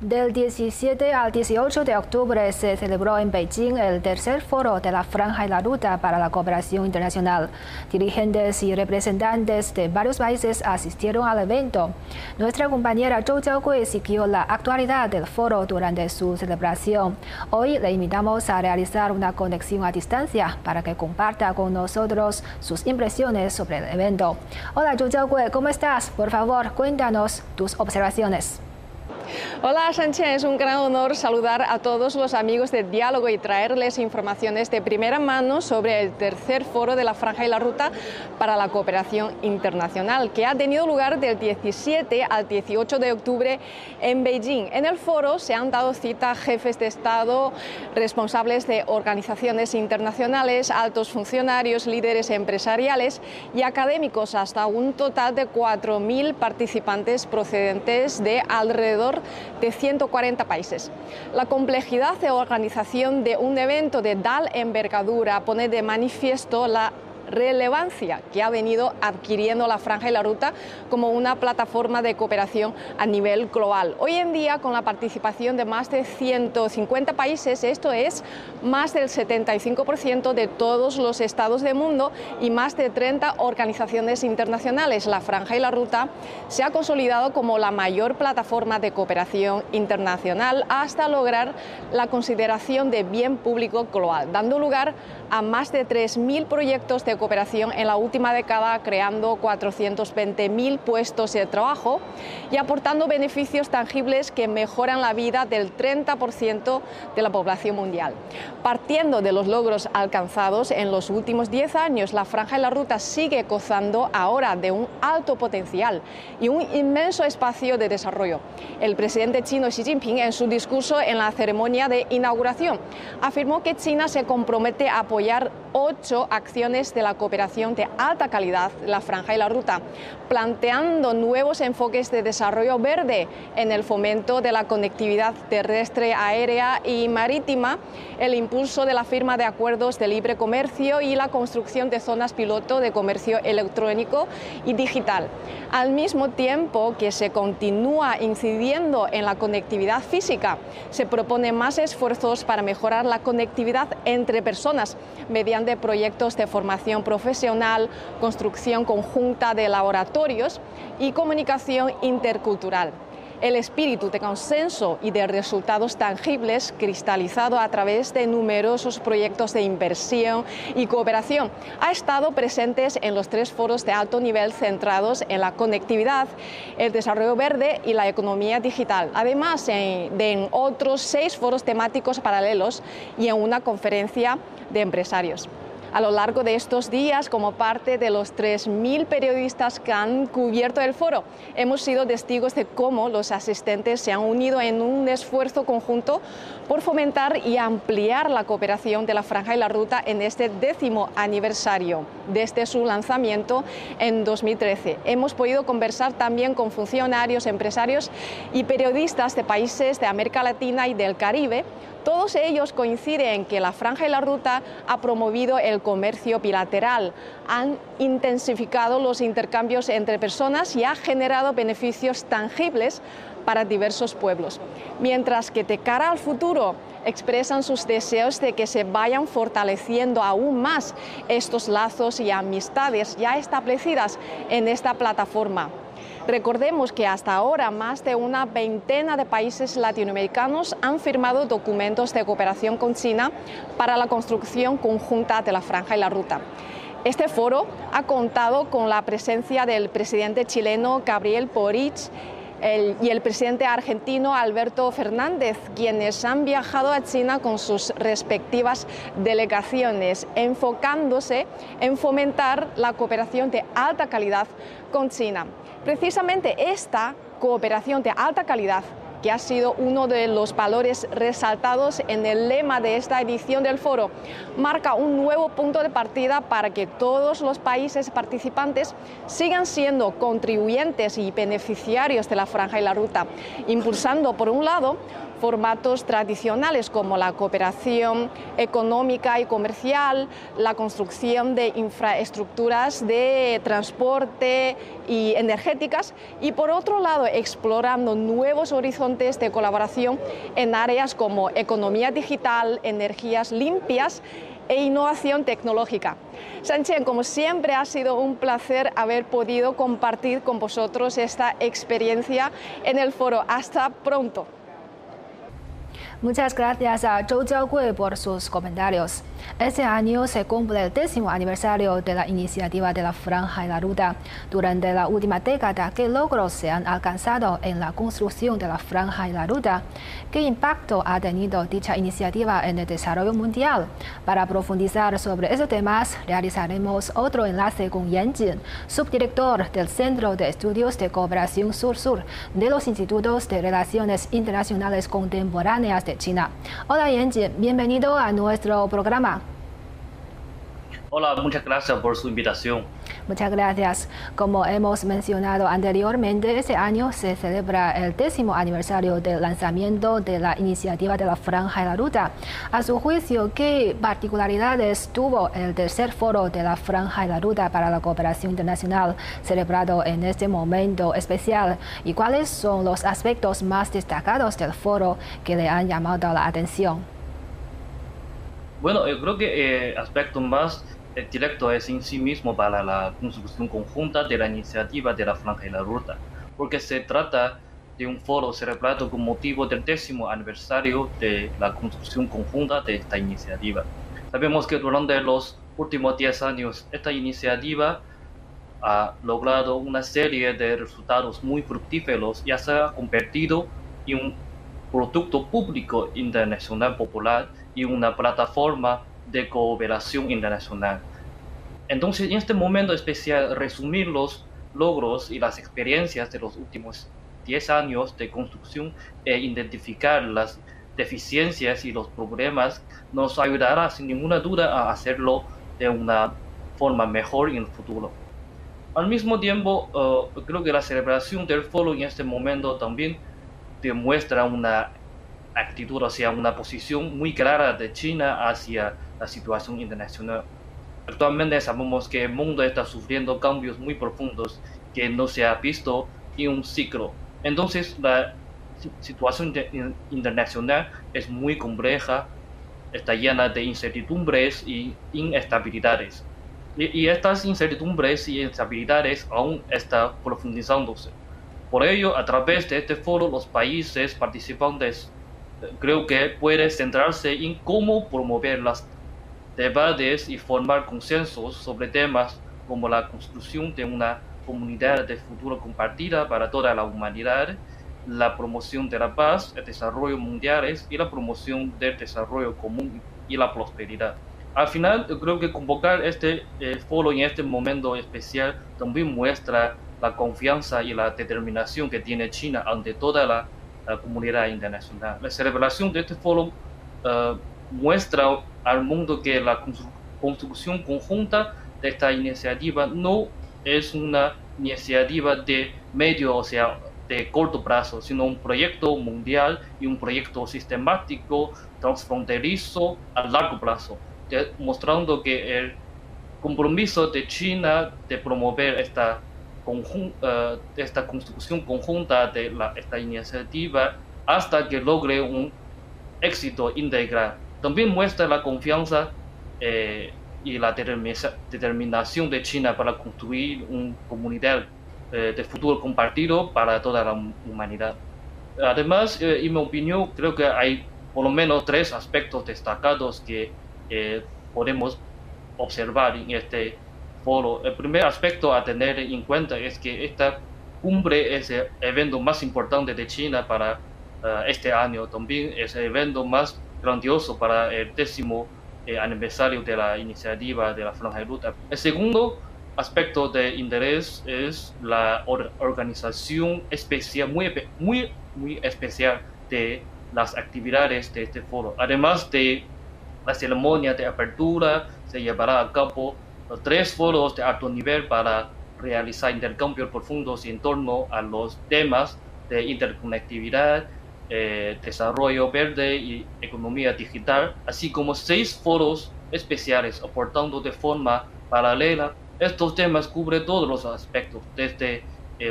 Del 17 al 18 de octubre se celebró en Beijing el tercer foro de la Franja y la Ruta para la Cooperación Internacional. Dirigentes y representantes de varios países asistieron al evento. Nuestra compañera Zhou Jiaogui siguió la actualidad del foro durante su celebración. Hoy le invitamos a realizar una conexión a distancia para que comparta con nosotros sus impresiones sobre el evento. Hola Zhou Jiaogui, ¿cómo estás? Por favor, cuéntanos tus observaciones. Hola Sánchez, es un gran honor saludar a todos los amigos de Diálogo y traerles informaciones de primera mano sobre el tercer foro de la Franja y la Ruta para la Cooperación Internacional, que ha tenido lugar del 17 al 18 de octubre en Beijing. En el foro se han dado cita jefes de Estado, responsables de organizaciones internacionales, altos funcionarios, líderes empresariales y académicos, hasta un total de 4.000 participantes procedentes de alrededor de 140 países. La complejidad de organización de un evento de tal envergadura pone de manifiesto la relevancia que ha venido adquiriendo la Franja y la Ruta como una plataforma de cooperación a nivel global. Hoy en día, con la participación de más de 150 países, esto es más del 75% de todos los estados del mundo y más de 30 organizaciones internacionales, la Franja y la Ruta se ha consolidado como la mayor plataforma de cooperación internacional hasta lograr la consideración de bien público global, dando lugar a más de 3.000 proyectos de cooperación en la última década, creando 420.000 puestos de trabajo y aportando beneficios tangibles que mejoran la vida del 30% de la población mundial. Partiendo de los logros alcanzados en los últimos 10 años, la Franja y la Ruta sigue gozando ahora de un alto potencial y un inmenso espacio de desarrollo. El presidente chino Xi Jinping, en su discurso en la ceremonia de inauguración, afirmó que China se compromete a apoyar ocho acciones de la cooperación de alta calidad, la franja y la ruta, planteando nuevos enfoques de desarrollo verde en el fomento de la conectividad terrestre, aérea y marítima, el impulso de la firma de acuerdos de libre comercio y la construcción de zonas piloto de comercio electrónico y digital. Al mismo tiempo que se continúa incidiendo en la conectividad física, se propone más esfuerzos para mejorar la conectividad entre personas mediante proyectos de formación profesional, construcción conjunta de laboratorios y comunicación intercultural el espíritu de consenso y de resultados tangibles cristalizado a través de numerosos proyectos de inversión y cooperación ha estado presentes en los tres foros de alto nivel centrados en la conectividad, el desarrollo verde y la economía digital, además de en otros seis foros temáticos paralelos y en una conferencia de empresarios. A lo largo de estos días, como parte de los 3.000 periodistas que han cubierto el foro, hemos sido testigos de cómo los asistentes se han unido en un esfuerzo conjunto por fomentar y ampliar la cooperación de la Franja y la Ruta en este décimo aniversario desde su lanzamiento en 2013. Hemos podido conversar también con funcionarios, empresarios y periodistas de países de América Latina y del Caribe todos ellos coinciden en que la franja y la ruta ha promovido el comercio bilateral, han intensificado los intercambios entre personas y ha generado beneficios tangibles para diversos pueblos. Mientras que de cara al futuro expresan sus deseos de que se vayan fortaleciendo aún más estos lazos y amistades ya establecidas en esta plataforma. Recordemos que hasta ahora más de una veintena de países latinoamericanos han firmado documentos de cooperación con China para la construcción conjunta de la franja y la ruta. Este foro ha contado con la presencia del presidente chileno Gabriel Boric y el presidente argentino Alberto Fernández, quienes han viajado a China con sus respectivas delegaciones, enfocándose en fomentar la cooperación de alta calidad con China. Precisamente esta cooperación de alta calidad que ha sido uno de los valores resaltados en el lema de esta edición del foro, marca un nuevo punto de partida para que todos los países participantes sigan siendo contribuyentes y beneficiarios de la franja y la ruta, impulsando, por un lado, formatos tradicionales como la cooperación económica y comercial, la construcción de infraestructuras de transporte y energéticas y por otro lado explorando nuevos horizontes de colaboración en áreas como economía digital, energías limpias e innovación tecnológica. Sanchen, como siempre ha sido un placer haber podido compartir con vosotros esta experiencia en el foro. Hasta pronto. Muchas gracias a Zhou Jiaogui por sus comentarios. Este año se cumple el décimo aniversario de la iniciativa de la Franja y la Ruta. Durante la última década, ¿qué logros se han alcanzado en la construcción de la Franja y la Ruta? ¿Qué impacto ha tenido dicha iniciativa en el desarrollo mundial? Para profundizar sobre esos temas, realizaremos otro enlace con Yan Jin, subdirector del Centro de Estudios de Cooperación Sur-Sur de los Institutos de Relaciones Internacionales Contemporáneas China. Hola Yanjin, bienvenido a nuestro programa. Hola, muchas gracias por su invitación. Muchas gracias. Como hemos mencionado anteriormente, este año se celebra el décimo aniversario del lanzamiento de la iniciativa de la Franja y la Ruta. A su juicio, ¿qué particularidades tuvo el tercer foro de la Franja y la Ruta para la cooperación internacional celebrado en este momento especial? ¿Y cuáles son los aspectos más destacados del foro que le han llamado la atención? Bueno, yo creo que eh, aspecto más directo es en sí mismo para la construcción conjunta de la iniciativa de la Franja y la Ruta, porque se trata de un foro celebrado con motivo del décimo aniversario de la construcción conjunta de esta iniciativa. Sabemos que durante los últimos 10 años esta iniciativa ha logrado una serie de resultados muy fructíferos y se ha convertido en un producto público internacional popular y una plataforma de cooperación internacional. Entonces, en este momento especial, resumir los logros y las experiencias de los últimos 10 años de construcción e identificar las deficiencias y los problemas nos ayudará sin ninguna duda a hacerlo de una forma mejor en el futuro. Al mismo tiempo, eh, creo que la celebración del foro en este momento también demuestra una actitud, o sea, una posición muy clara de China hacia la situación internacional. Actualmente sabemos que el mundo está sufriendo cambios muy profundos que no se ha visto en un ciclo. Entonces la situación internacional es muy compleja, está llena de incertidumbres y inestabilidades. Y, estas incertidumbres y instabilidades aún están profundizándose. Por ello, a través de este foro, los países participantes eh, creo que pueden centrarse en cómo promover las debates y formar consensos sobre temas como la construcción de una comunidad de futuro compartida para toda la humanidad, la promoción de la paz, el desarrollo mundiales y la promoción del desarrollo común y la prosperidad. Al final, creo que convocar este eh, foro en este momento especial también muestra la confianza y la determinación que tiene China ante toda la, comunidad internacional. La celebración de este foro uh, muestra al mundo que la construcción conjunta de esta iniciativa no es una iniciativa de medio, o sea, de corto plazo, sino un proyecto mundial y un proyecto sistemático, transfronterizo a largo plazo, mostrando que el compromiso de China de promover esta, uh, esta construcción conjunta de la, esta iniciativa hasta que logre un éxito integral también muestra la confianza eh, y la determinación de China para construir una comunidad eh, de futuro compartido para toda la humanidad. Además, eh, en mi opinión, creo que hay por lo menos tres aspectos destacados que podemos observar en este foro. El primer aspecto a tener en cuenta es que esta cumbre es el evento más importante de China para este año. También es el evento más grandioso para el décimo eh, aniversario de la iniciativa de la Franja de Ruta. El segundo aspecto de interés es la organización especial, muy, muy, muy especial de las actividades de este foro. Además de la ceremonia de apertura, se llevará a cabo tres foros de alto nivel para realizar intercambios profundos en torno a los temas de interconectividad, desarrollo verde y economía digital, así como seis foros especiales aportando de forma paralela. Estos temas cubren todos los aspectos, desde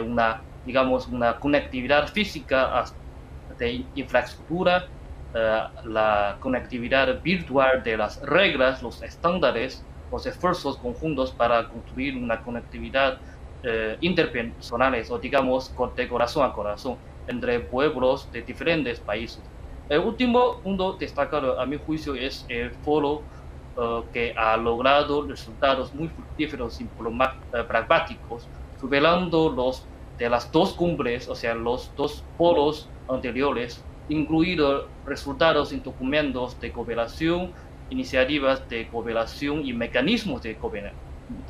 una, digamos, una conectividad física hasta de infraestructura, la conectividad virtual de las reglas, los estándares, los esfuerzos conjuntos para construir una conectividad eh, interpersonales o digamos de corazón a corazón entre pueblos de diferentes países. El último punto destacado a mi juicio es el foro eh, que ha logrado resultados muy fructíferos y eh, pragmáticos, superando los de las dos cumbres, o sea, los dos polos anteriores, incluidos resultados en documentos de cooperación iniciativas de cooperación y mecanismos de,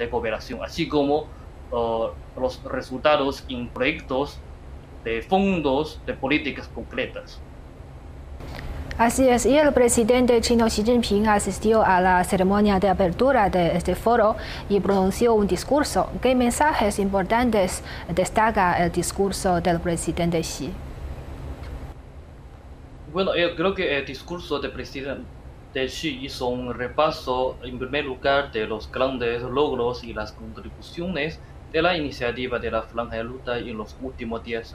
cooperación, así como uh, los resultados en proyectos de fondos de políticas concretas. Así es, y el presidente chino Xi Jinping asistió a la ceremonia de apertura de este foro y pronunció un discurso. ¿Qué mensajes importantes destaca el discurso del presidente Xi? Bueno, yo creo que el discurso del presidente Xi hizo un repaso, en primer lugar, de los grandes logros y las contribuciones de la iniciativa de la Franja de Luta en los últimos 10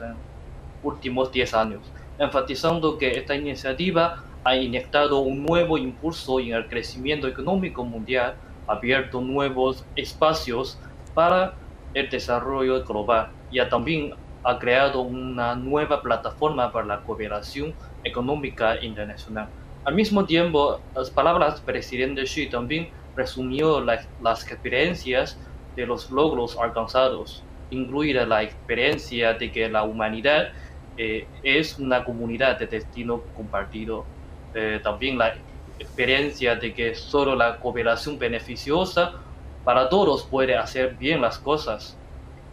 últimos diez años, enfatizando que esta iniciativa ha inyectado un nuevo impulso en el crecimiento económico mundial, abierto nuevos espacios para el desarrollo global y también ha creado una nueva plataforma para la cooperación económica internacional. Al mismo tiempo, las palabras del presidente Xi también resumió las experiencias de los logros alcanzados, incluida la experiencia de que la humanidad eh, es una comunidad de destino compartido, eh, también la experiencia de que solo la cooperación beneficiosa para todos puede hacer bien las cosas,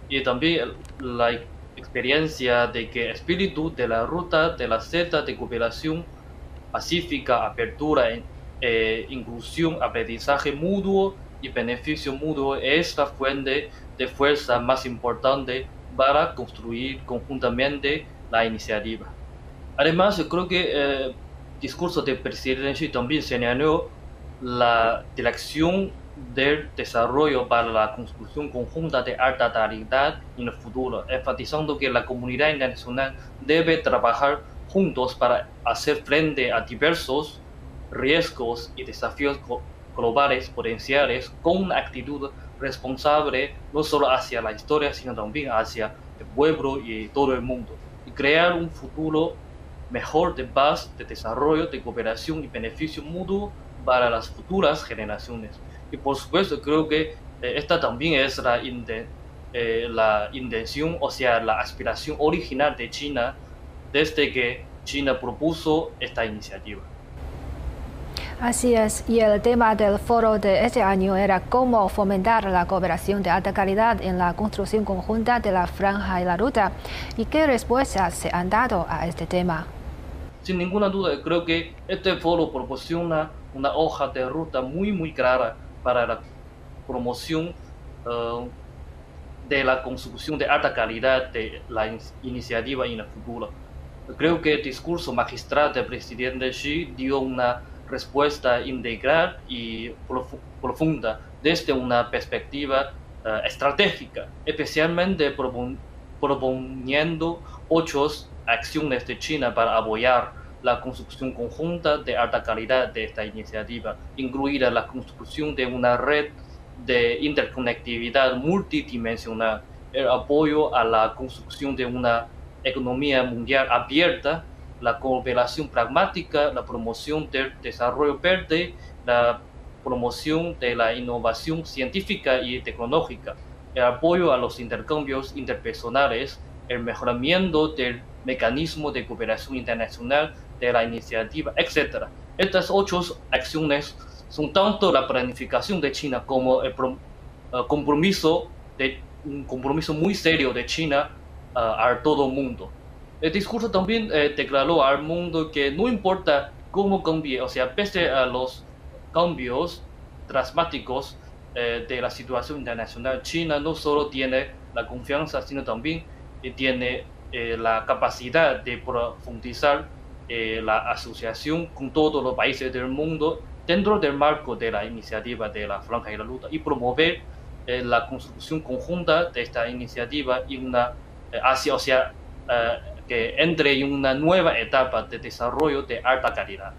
y también la experiencia de que el espíritu de la ruta de la Z de cooperación pacífica, apertura, eh, inclusión, aprendizaje mutuo y beneficio mutuo es la fuente de fuerza más importante para construir conjuntamente la iniciativa. Además, yo creo que el eh, discurso del presidente Xi también señaló la dirección del desarrollo para la construcción conjunta de alta calidad en el futuro, enfatizando que la comunidad internacional debe trabajar juntos para hacer frente a diversos riesgos y desafíos globales potenciales con una actitud responsable no solo hacia la historia, sino también hacia el pueblo y todo el mundo, y crear un futuro mejor de paz, de desarrollo, de cooperación y beneficio mutuo para las futuras generaciones. Y por supuesto creo que eh, esta también es la, eh, la intención, o sea, la aspiración original de China desde que China propuso esta iniciativa. Así es, y el tema del foro de este año era cómo fomentar la cooperación de alta calidad en la construcción conjunta de la franja y la ruta. ¿Y qué respuestas se han dado a este tema? Sin ninguna duda, creo que este foro proporciona una hoja de ruta muy, muy clara para la promoción eh, de la construcción de alta calidad de la iniciativa en el futuro. Creo que el discurso magistral del presidente Xi dio una respuesta integral y profunda desde una perspectiva eh, estratégica, especialmente proponiendo ocho acciones de China para apoyar la construcción conjunta de alta calidad de esta iniciativa, incluida la construcción de una red de interconectividad multidimensional, el apoyo a la construcción de una economía mundial abierta, la cooperación pragmática, la promoción del desarrollo verde, la promoción de la innovación científica y tecnológica, el apoyo a los intercambios interpersonales, el mejoramiento del mecanismo de cooperación internacional de la iniciativa, etc. Estas ocho acciones son tanto la planificación de China como el, compromiso de un compromiso muy serio de China a todo el mundo. El discurso también eh, declaró al mundo que no importa cómo cambie, o sea, pese a los cambios dramáticos eh, de la situación internacional, China no solo tiene la confianza, sino también tiene la capacidad de profundizar la asociación con todos los países del mundo dentro del marco de la iniciativa de la Franja y la Luta y promover la construcción conjunta de esta iniciativa y una hacia, o sea, que entre en una nueva etapa de desarrollo de alta calidad.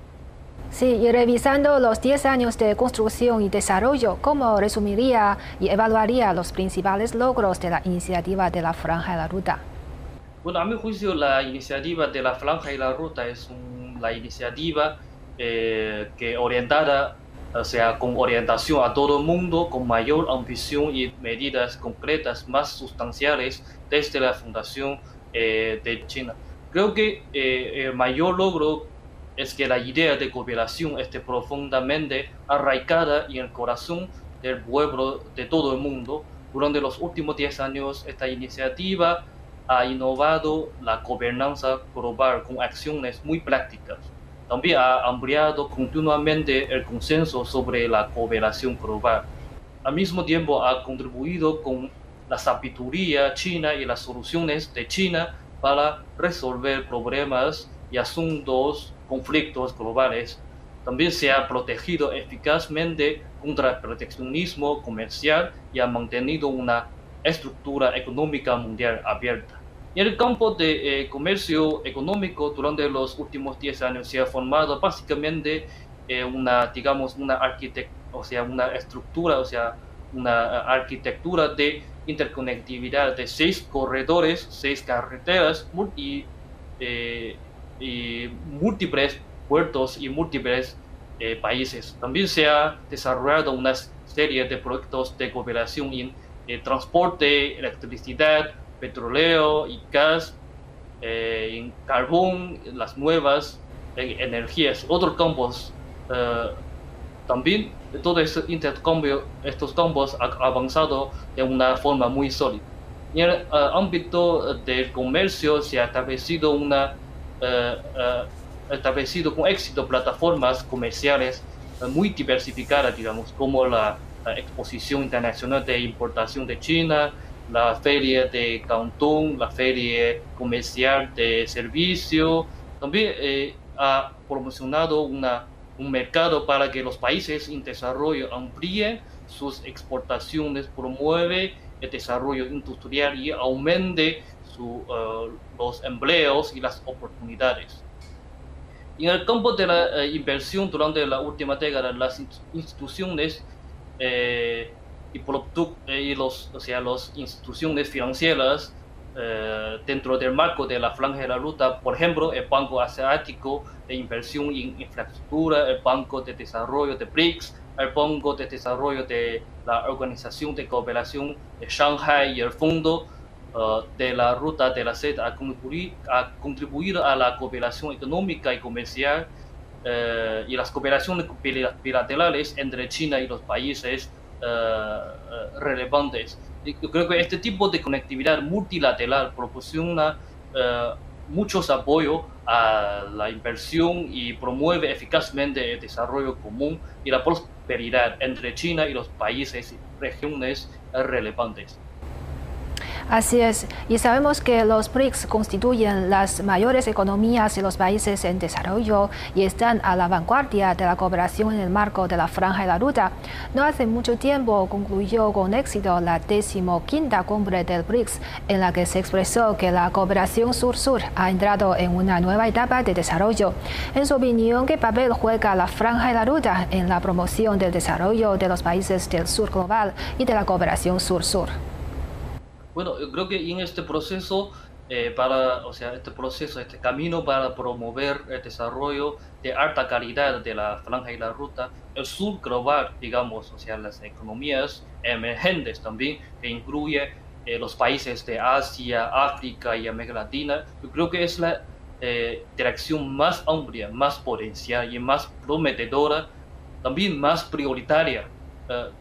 Sí, y revisando los 10 años de construcción y desarrollo, ¿cómo resumiría y evaluaría los principales logros de la iniciativa de la Franja y la Ruta? Bueno, a mi juicio, la iniciativa de la Franja y la Ruta es la iniciativa eh, que orientada, o sea, con orientación a todo el mundo, con mayor ambición y medidas concretas más sustanciales desde la fundación eh, de China. Creo que eh, el mayor logro es que la idea de cooperación esté profundamente arraigada en el corazón del pueblo de todo el mundo. Durante los últimos 10 años, esta iniciativa ha innovado la gobernanza global con acciones muy prácticas. También ha ampliado continuamente el consenso sobre la cooperación global. Al mismo tiempo, ha contribuido con la sabiduría china y las soluciones de China para resolver problemas y asuntos conflictos globales, también se ha protegido eficazmente contra el proteccionismo comercial y ha mantenido una estructura económica mundial abierta. En el campo de eh, comercio económico, durante los últimos 10 años se ha formado básicamente eh, una, digamos, una o sea, una estructura, o sea, una arquitectura de interconectividad de seis corredores, seis carreteras eh, y múltiples puertos y múltiples eh, países. También se ha desarrollado una serie de proyectos de cooperación en eh, transporte, electricidad, petróleo y gas, carbón, las nuevas energías, otros campos. también todo este intercambio, estos campos han avanzado de una forma muy sólida. En el ámbito del comercio se ha establecido una eh, eh, establecido con éxito plataformas comerciales eh, muy diversificadas, digamos, como la, Exposición Internacional de Importación de China, la Feria de Cantón, la Feria Comercial de Servicio. También ha promocionado una, un mercado para que los países en desarrollo amplíen sus exportaciones, promueve el desarrollo industrial y aumente Uh, los empleos y las oportunidades. En el campo de la eh, inversión durante la última década, las instituciones eh, y, eh, y los, o sea, las instituciones financieras dentro del marco de la franja de la ruta, por ejemplo, el Banco Asiático de Inversión en Infraestructura, el Banco de Desarrollo de BRICS, el Banco de Desarrollo de la Organización de Cooperación de Shanghai y el Fondo Uh, de la ruta de la seda a contribuir, a la cooperación económica y comercial uh, y las cooperaciones bilaterales entre China y los países relevantes. Yo creo que este tipo de conectividad multilateral proporciona muchos apoyos a la inversión y promueve eficazmente el desarrollo común y la prosperidad entre China y los países y regiones relevantes. Así es, y sabemos que los BRICS constituyen las mayores economías de los países en desarrollo y están a la vanguardia de la cooperación en el marco de la Franja de la Ruta. No hace mucho tiempo concluyó con éxito la decimoquinta cumbre del BRICS, en la que se expresó que la cooperación sur-sur ha entrado en una nueva etapa de desarrollo. En su opinión, ¿qué papel juega la Franja de la Ruta en la promoción del desarrollo de los países del sur global y de la cooperación sur-sur? Bueno, yo creo que en este proceso, eh, para, o sea, este proceso, este camino para promover el desarrollo de alta calidad de la franja y la ruta, el sur global, digamos, o sea, las economías emergentes también, que incluye eh, los países de Asia, África y América Latina, yo creo que es la eh, dirección más amplia, más potencial y más prometedora, también más prioritaria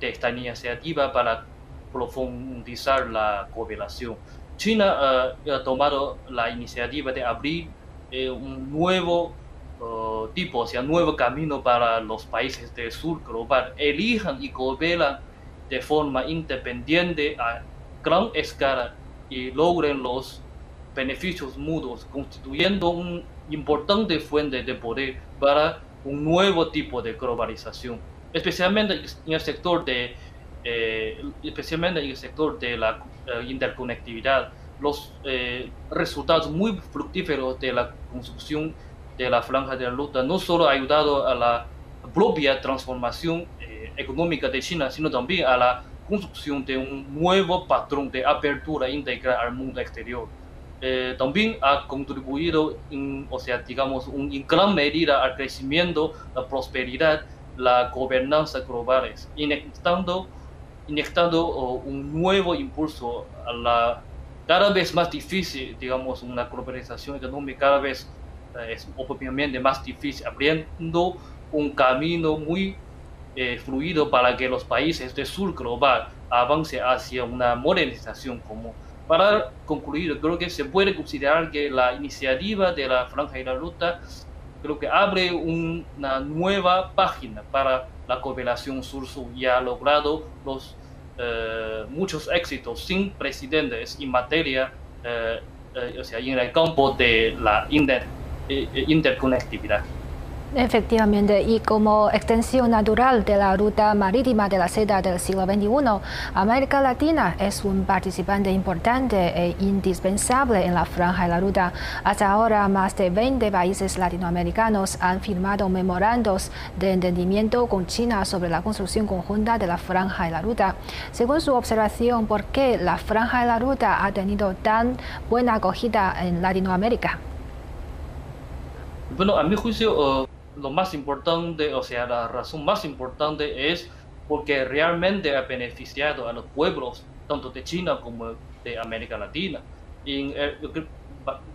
de esta iniciativa para profundizar la cooperación. China uh, ha tomado la iniciativa de abrir eh, un nuevo uh, tipo, o sea, nuevo camino para los países del sur global. Elijan y cooperan de forma independiente a gran escala y logren los beneficios mutuos, constituyendo una importante fuente de poder para un nuevo tipo de globalización, especialmente en el sector de, eh, especialmente en el sector de la eh, interconectividad. Los eh, resultados muy fructíferos de la construcción de la franja de la ruta no solo ha ayudado a la propia transformación económica de China, sino también a la construcción de un nuevo patrón de apertura integral al mundo exterior. Eh, también ha contribuido, en, o sea, digamos, en gran medida al crecimiento, la prosperidad, la gobernanza globales, inyectando, inyectando un nuevo impulso a la cada vez más difícil, digamos, una globalización económica cada vez eh, es obviamente más difícil, abriendo un camino muy eh, fluido para que los países del sur global avance hacia una modernización común. Para concluir, creo que se puede considerar que la iniciativa de la Franja y la Ruta creo que abre una nueva página para la cooperación sur-sur y ha logrado los, eh, muchos éxitos sin precedentes en materia, eh, eh, o sea, en el campo de la interconectividad. Efectivamente, y como extensión natural de la ruta marítima de la seda del siglo XXI, América Latina es un participante importante e indispensable en la franja de la ruta. Hasta ahora, más de 20 países latinoamericanos han firmado memorandos de entendimiento con China sobre la construcción conjunta de la franja de la ruta. Según su observación, ¿por qué la franja de la ruta ha tenido tan buena acogida en Latinoamérica? Bueno, a mi juicio, lo más importante, o sea, la razón más importante es porque realmente ha beneficiado a los pueblos, tanto de China como de América Latina. Y eh,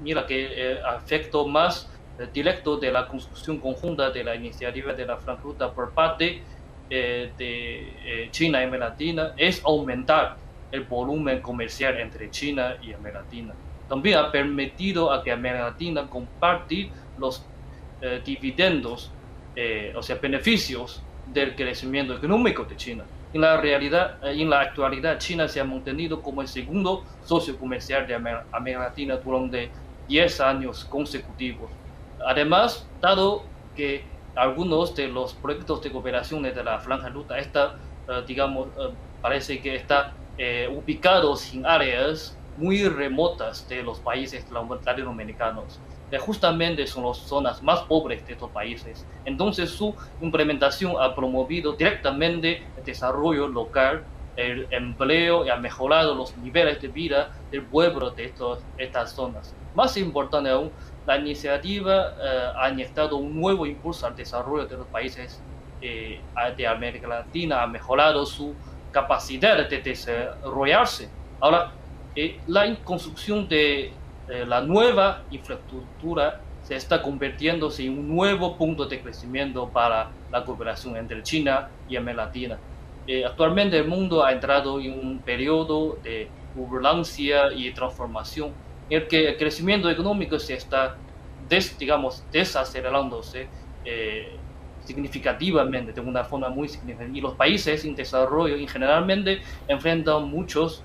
mira que el efecto más eh, directo de la construcción conjunta de la iniciativa de la Frankfurta por parte eh, de China y América Latina es aumentar el volumen comercial entre China y América Latina. También ha permitido a que América Latina comparte los eh, dividendos, eh, o sea, beneficios del crecimiento económico de China. En la realidad, eh, en la actualidad, China se ha mantenido como el segundo socio comercial de América Latina durante 10 años consecutivos. Además, dado que algunos de los proyectos de cooperación de la Franja Ruta está, digamos, parece que está ubicados en áreas muy remotas de los países latinoamericanos justamente son las zonas más pobres de estos países. Entonces su implementación ha promovido directamente el desarrollo local, el empleo y ha mejorado los niveles de vida del pueblo de estos, estas zonas. Más importante aún, la iniciativa eh, ha inyectado un nuevo impulso al desarrollo de los países eh, de América Latina, ha mejorado su capacidad de desarrollarse. Ahora, eh, la construcción de eh, la nueva infraestructura se está convirtiéndose en un nuevo punto de crecimiento para la cooperación entre China y América Latina. Eh, actualmente el mundo ha entrado en un periodo de turbulencia y transformación en el que el crecimiento económico se está, digamos, desacelerándose eh, significativamente, de una forma muy significativa. Y los países en desarrollo generalmente enfrentan muchos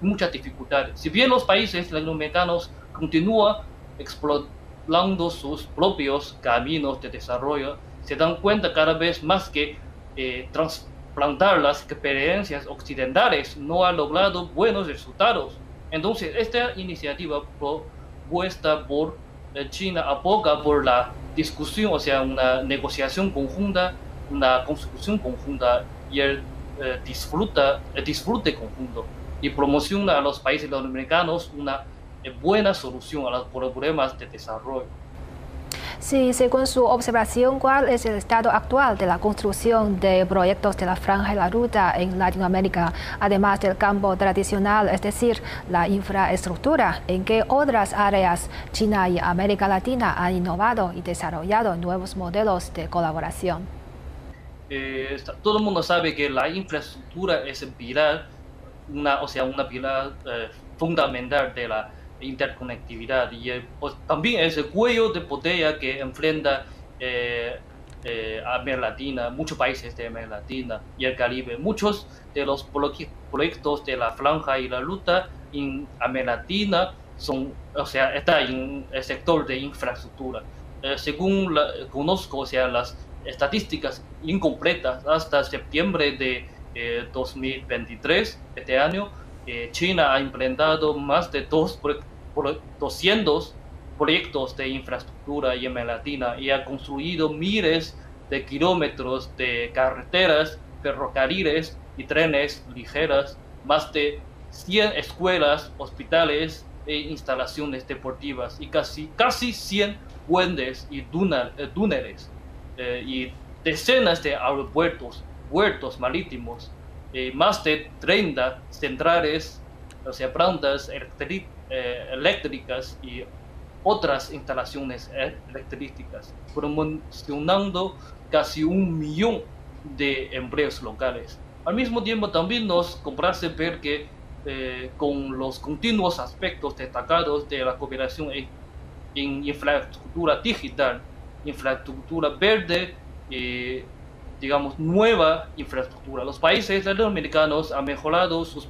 muchas dificultades. Si bien los países latinoamericanos continúan explorando sus propios caminos de desarrollo, se dan cuenta cada vez más que eh, trasplantar las experiencias occidentales no ha logrado buenos resultados. Entonces, esta iniciativa propuesta por eh, China aboga por la discusión, o sea, una negociación conjunta, una construcción conjunta y el eh, disfruta, el disfrute conjunto y promociona a los países latinoamericanos una eh, buena solución a los problemas de desarrollo. Sí, según su observación, ¿cuál es el estado actual de la construcción de proyectos de la franja y la ruta en Latinoamérica, además del campo tradicional, es decir, la infraestructura? ¿En qué otras áreas China y América Latina han innovado y desarrollado nuevos modelos de colaboración? Eh, todo el mundo sabe que la infraestructura es pilar una, o sea, una pilar eh, fundamental de la interconectividad y pues, también es el cuello de botella que enfrenta eh, eh, América Latina, muchos países de América Latina y el Caribe. Muchos de los proyectos de la franja y la ruta en América Latina son, o sea, está en el sector de infraestructura. según la, conozco, o sea, las estadísticas incompletas hasta septiembre de 2023, este año, China ha implementado más de dos, 200 proyectos de infraestructura en Latina y ha construido miles de kilómetros de carreteras, ferrocarriles y trenes ligeras, más de 100 escuelas, hospitales e instalaciones deportivas y casi, casi 100 puentes y eh, túneles eh, y decenas de aeropuertos, puertos marítimos, eh, más de 30 centrales, o sea, plantas eléctricas y otras instalaciones eléctricas, promocionando casi un millón de empleos locales. Al mismo tiempo, también nos complace ver que eh, con los continuos aspectos destacados de la cooperación en, infraestructura digital, infraestructura verde, y, digamos, nueva infraestructura. Los países latinoamericanos han mejorado sus,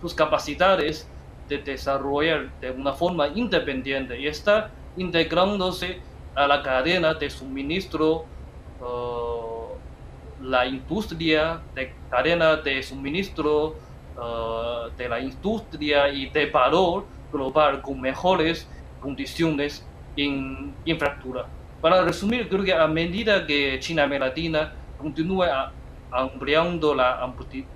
sus capacidades de desarrollar de una forma independiente y está integrándose a la cadena de suministro, uh, la industria, de cadena de suministro uh, de la industria y de valor global con mejores condiciones en infraestructura. Para resumir, creo que a medida que China Latina continúa ampliando la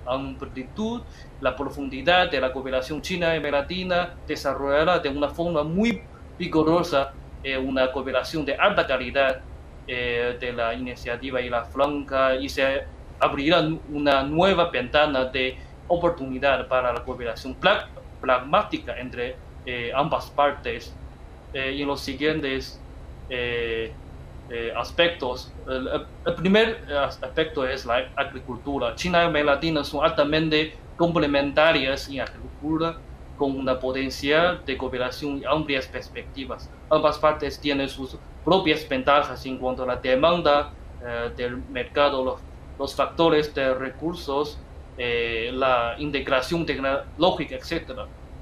amplitud, la profundidad de la cooperación china y latina, desarrollará de una forma muy vigorosa eh, una cooperación de alta calidad eh, de la iniciativa y la franca y se abrirá una nueva ventana de oportunidad para la cooperación pragmática entre eh, ambas partes. En los siguientes aspectos. El, primer aspecto es la agricultura. China y América Latina son altamente complementarias en agricultura con una potencial de cooperación y amplias perspectivas. Ambas partes tienen sus propias ventajas en cuanto a la demanda eh, del mercado, los, los, factores de recursos, eh, la integración tecnológica, etc.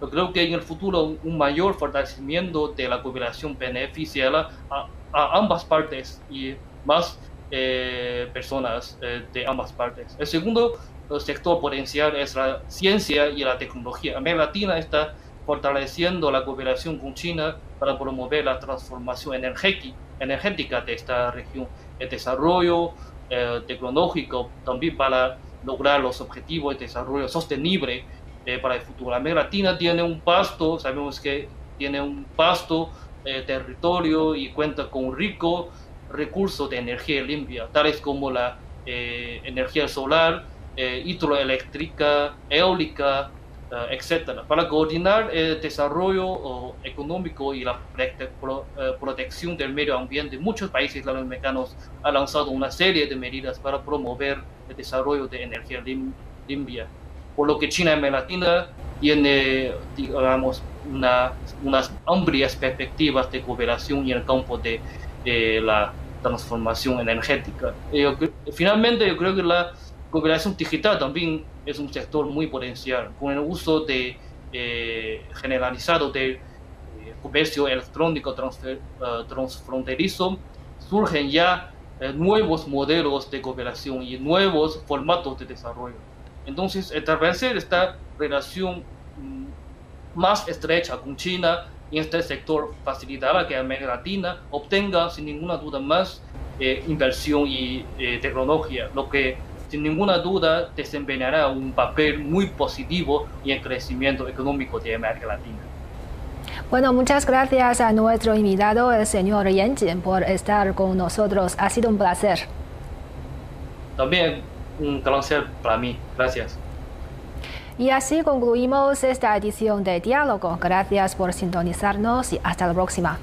Yo creo que en el futuro un mayor fortalecimiento de la cooperación beneficiará a a ambas partes y más eh, personas eh, de ambas partes. El segundo sector potencial es la ciencia y la tecnología. América Latina está fortaleciendo la cooperación con China para promover la transformación energética de esta región, el desarrollo eh, tecnológico también para lograr los objetivos de desarrollo sostenible para el futuro. América Latina tiene un pasto, sabemos que tiene un pasto eh, territorio y cuenta con un rico recurso de energía limpia, tales como la eh, energía solar, eh, hidroeléctrica, eólica, etc. Para coordinar el desarrollo económico y la protección del medio ambiente, muchos países latinoamericanos han lanzado una serie de medidas para promover el desarrollo de energía limpia por lo que China y Latina tiene, digamos, una, unas amplias perspectivas de cooperación en el campo de, la transformación energética. finalmente, yo creo que la cooperación digital también es un sector muy potencial, con el uso de, eh, generalizado de eh, comercio electrónico uh, transfronterizo, surgen ya eh, nuevos modelos de cooperación y nuevos formatos de desarrollo. Entonces, establecer esta relación mm, más estrecha con China en este sector facilitará que América Latina obtenga sin ninguna duda más eh, inversión y eh, tecnología, lo que sin ninguna duda desempeñará un papel muy positivo en el crecimiento económico de América Latina. Bueno, muchas gracias a nuestro invitado, el señor Yan Jin, por estar con nosotros. Ha sido un placer. También un placer para mí. Gracias. Y así concluimos esta edición de Diálogo. Gracias por sintonizarnos y hasta la próxima.